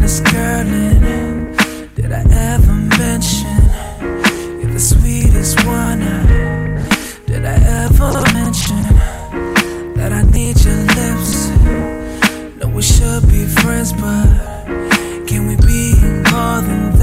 finest girl? Did I ever mention you're the sweetest one? Uh, Did I ever mention that I need your lips? No, we should be friends, but can we be more than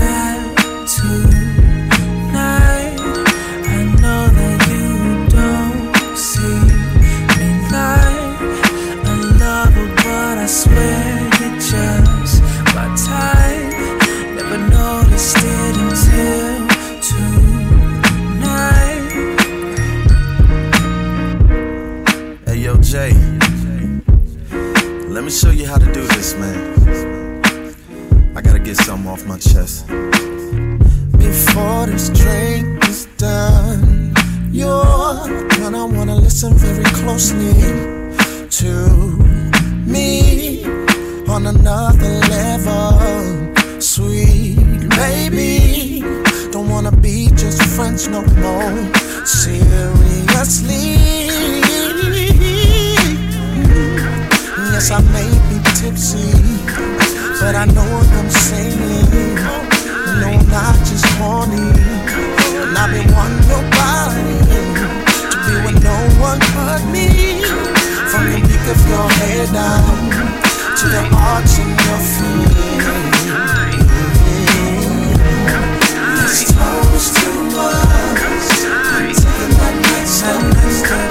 me show you how to do this, man. I gotta get something off my chest. Before this drink is done, you're gonna wanna listen very closely to me on another level. Sweet baby, don't wanna be just friends no more. Seriously, yes, I may be tipsy, but I know what I'm saying. No, I'm not just horny. And I've been wanting your body to be with no one but me. From the peak of your head down to the arch in your feet. This close to us. Taking that next step,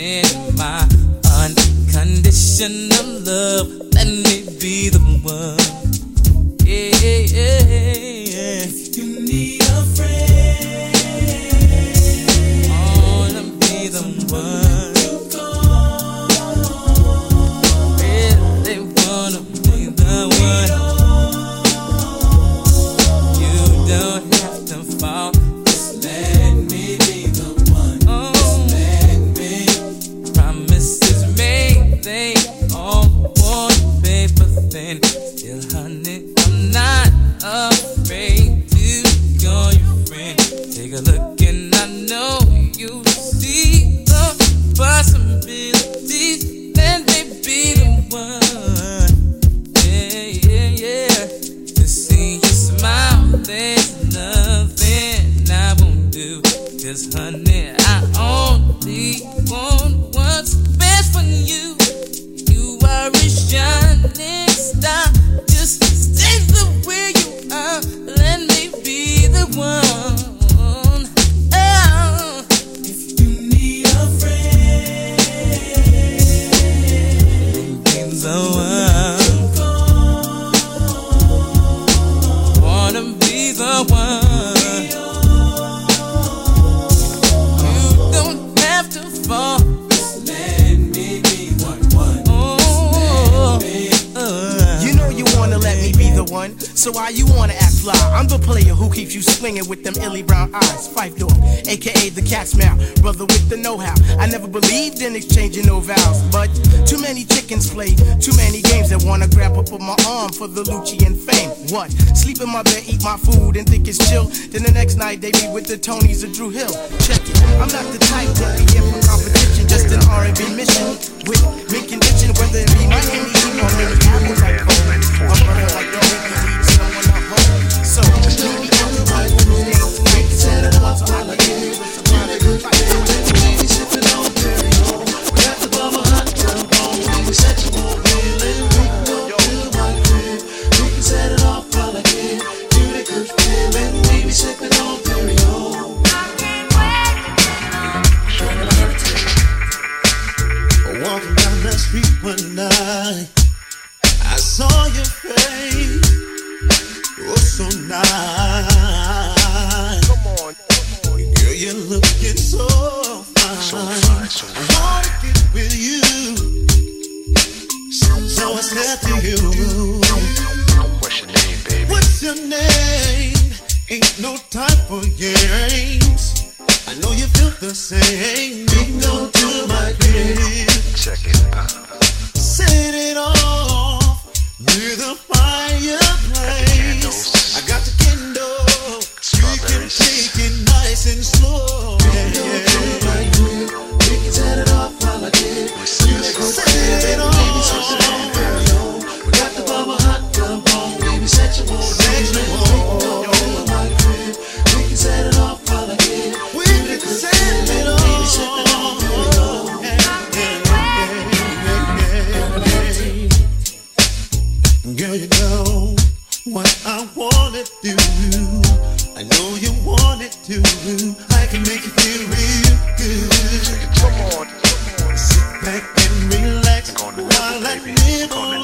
in my unconditional love. Let me be the one. Yeah, yeah, yeah. If you need a friend, I wanna be the one. What? Sleep in my bed, eat my food, and think it's chill. Then the next night they be with the Tonys or Dru Hill. Check it, I'm not the type to be here for competition. Just an R&B mission with Mint Condition, whether it be my Henny or many apples like cold. My brother like the only lead someone I hold. So, maybe I'm the one who makes it up. So I like it. What's your name, baby? What's your name? Ain't no time for games. I know you feel the same. Ain't no to my game. Check it out. Set it off near the fire. let me go.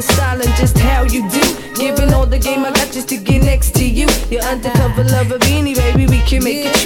the style and just how you do. Giving all the game I got just to get next to you. Your undercover lover beanie, baby, we can make it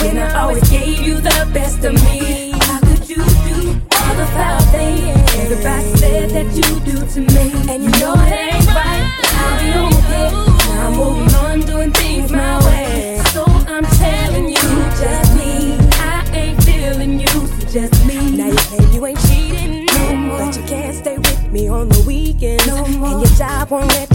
When I always gave you the best of me. How could you do all the foul things? Everybody said that you do to me. And you know it ain't right. I'll be okay. Now I'm moving on, doing things my way. So I'm telling you, just me. I ain't feeling you, so just me. Now you claim you ain't cheating. No more. But you can't stay with me on the weekends, No more. And your job won't let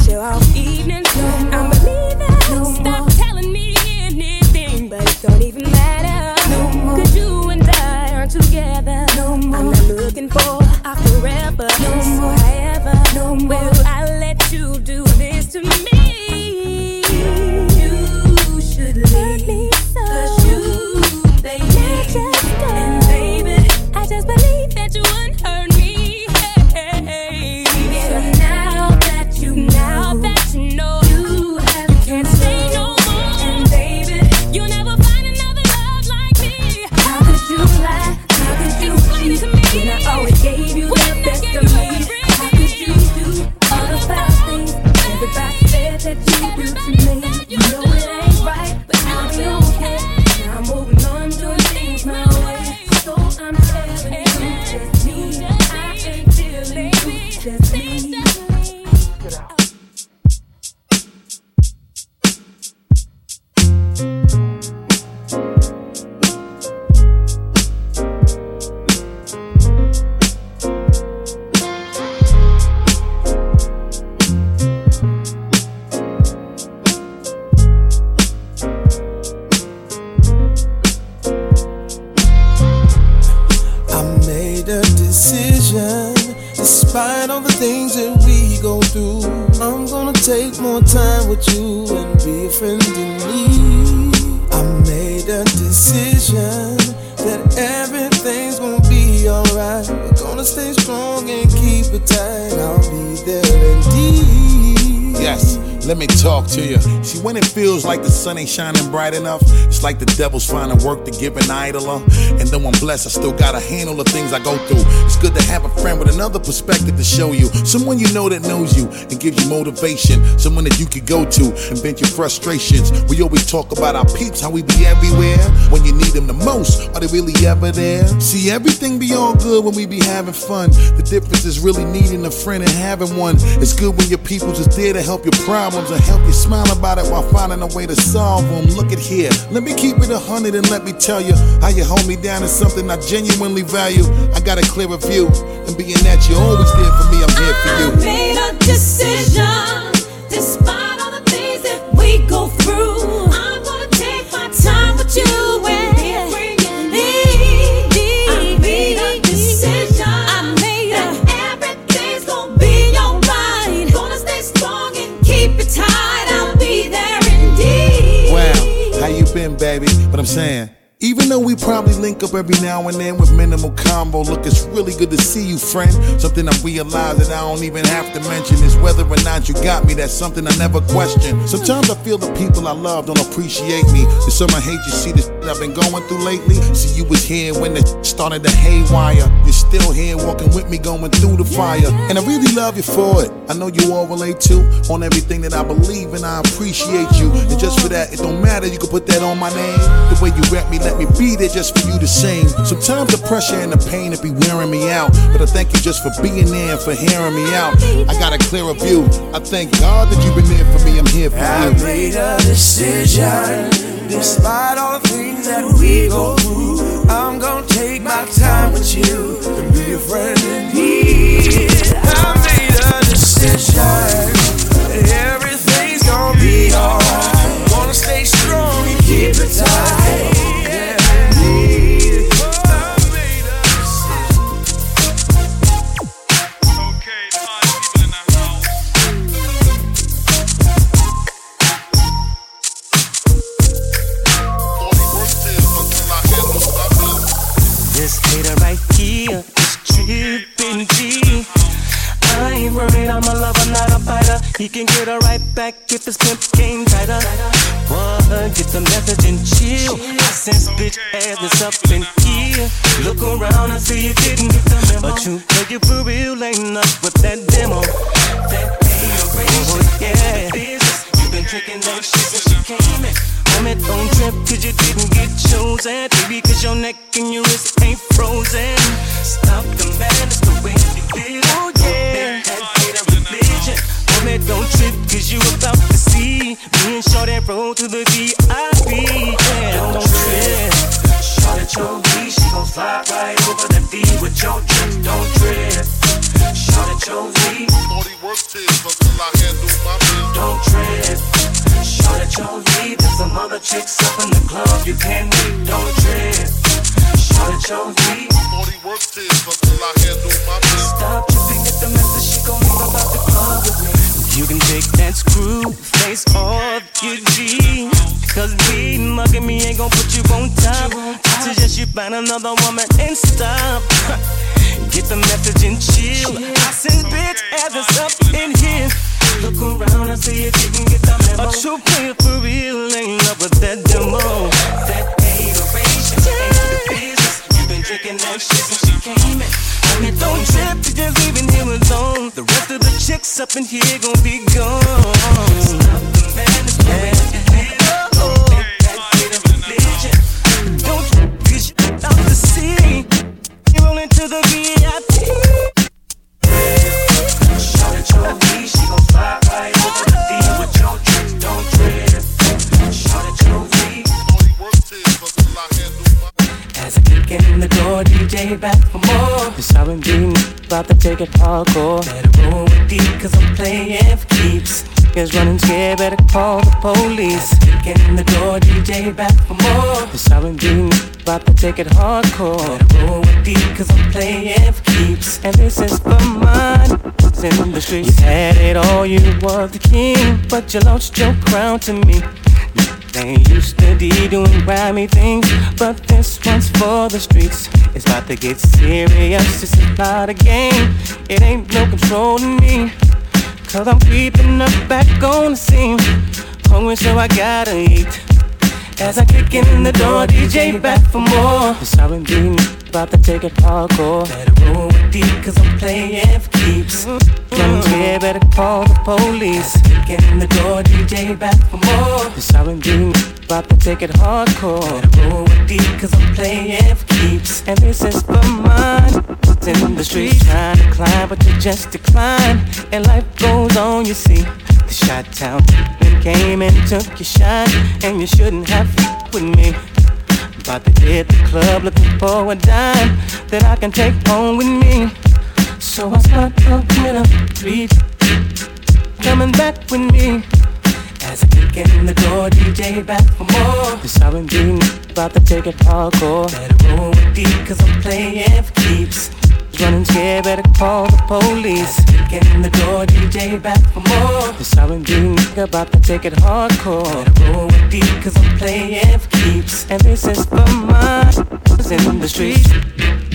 we. I'm gonna take more time with you and be a friend in need. I made a decision that everything's gonna be alright. We're gonna stay strong and keep it tight. I'll be let me talk to you. See, when it feels like the sun ain't shining bright enough, it's like the devil's finding work to give an idler. And though I'm blessed, I still gotta handle the things I go through. It's good to have a friend with another perspective to show you. Someone you know that knows you and gives you motivation. Someone that you could go to and vent your frustrations. We always talk about our peeps, how we be everywhere. When you need them the most, are they really ever there? See, everything be all good when we be having fun. The difference is really needing a friend and having one. It's good when your people's is there to help your problems and help you smile about it while finding a way to solve them. Look at here, let me keep it a hundred and let me tell you how you hold me down is something I genuinely value. I got a clearer view, and being that you're always there every now and then with minimal combo, look, it's really good to see you, friend. Something I realize that I don't even have to mention is whether or not you got me. That's something I never question. Sometimes I feel the people I love don't appreciate me. There's some I hate you see the I've been going through lately. See, you was here when shit started to haywire. You're still here walking with me, going through the fire. And I really love you for it. I know you all relate to on everything that I believe, and I appreciate you. And just for that, it don't matter. You can put that on my name. The way you rap me, let me be there just for you to sing. Sometimes the pressure and the pain it be wearing me out. But I thank you just for being there and for hearing me out. I got a clearer view. I thank God that you've been there for me. I'm here for you. I made a decision, despite all the things that we go through. I'm gonna take my time with you a friend need. I made a decision, back if pimp game tighter. What? Get the message and chill. I sense bitch ass is up in here. Look around and see you didn't get the memo. But you know you for real ain't up with that demo. That oh, yeah. Business. You been taking that shit since she came in. Homie, don't trip cause you didn't get chosen. Baby, cause your neck and your wrist ain't frozen. Roll to the VIP. Yeah, don't trip. Shorty your V, she gon' fly right over the D with your drip. Don't trip. Shorty your V. Shorty work tips until I handle my business. Don't trip. Show that you're. There's some other chicks up in the club you can't meet. Don't trip. Show that you're leave. Shorty work tips until I handle my business. Stop tripping, get the message. She gon' leave about the club with me. You can take that screw face off your G. Cause being mugging me ain't gon' put you on top. I suggest you find another woman and stop. Get the message and chill. I said, bitch, as it's up in here. Look around and see if you can get the memo. A true player for real ain't love with that demo. That hateration ain't the business. You been drinking that shit since she came in. Don't trip, you just leaving chicks up in here gon' be gone. Just don't trip, cause you out to sea. You roll into the VIP. Shout at your V, she gon' fly right over the D with your drip. Don't trip. Shout at your V. Shorty work tips until I handle my As I kick in the door, DJ back for more. This R&B about to take it hardcore. Better roll with D, cause I'm playing for keeps. Niggas running scared, better call the police. Kick in the door, DJ back for more. This R&B about to take it hardcore. Better roll with D, cause I'm playing for keeps. And this is for mine. It's in the streets. You had it all, you were the king. But you lost your crown to me. They used to be doing grimy things, but this one's for the streets. It's about to get serious, it's not a game. It ain't no controlling me, cause I'm creeping up back on the scene. Hungry, so I gotta eat. As I kick in the door, DJ back for more. This R&B about to take it hardcore. Better roll with D, cause I'm playing for keeps. Mm-hmm. Running scared, better call the police. Kick in the door, DJ back for more. This R&B about to take it hardcore. Better roll with D, cause I'm playing for keeps. And this is for mine. It's in the streets, trying to climb, but you just decline. And life goes on, you see. Shot town came and took your shine, and you shouldn't have with me. About to hit the club looking for a dime that I can take home with me. So I start up with a coming back with me. As I kick in the door, DJ back for more. This R&B about to take it hardcore. Better roll with D, cause I'm playing for keeps. Running scared, better call the police. Kick in the door, DJ back for more. This R&B about to take it hardcore. Better roll with cause I'm playing for keeps. And this is for mine. in the streets.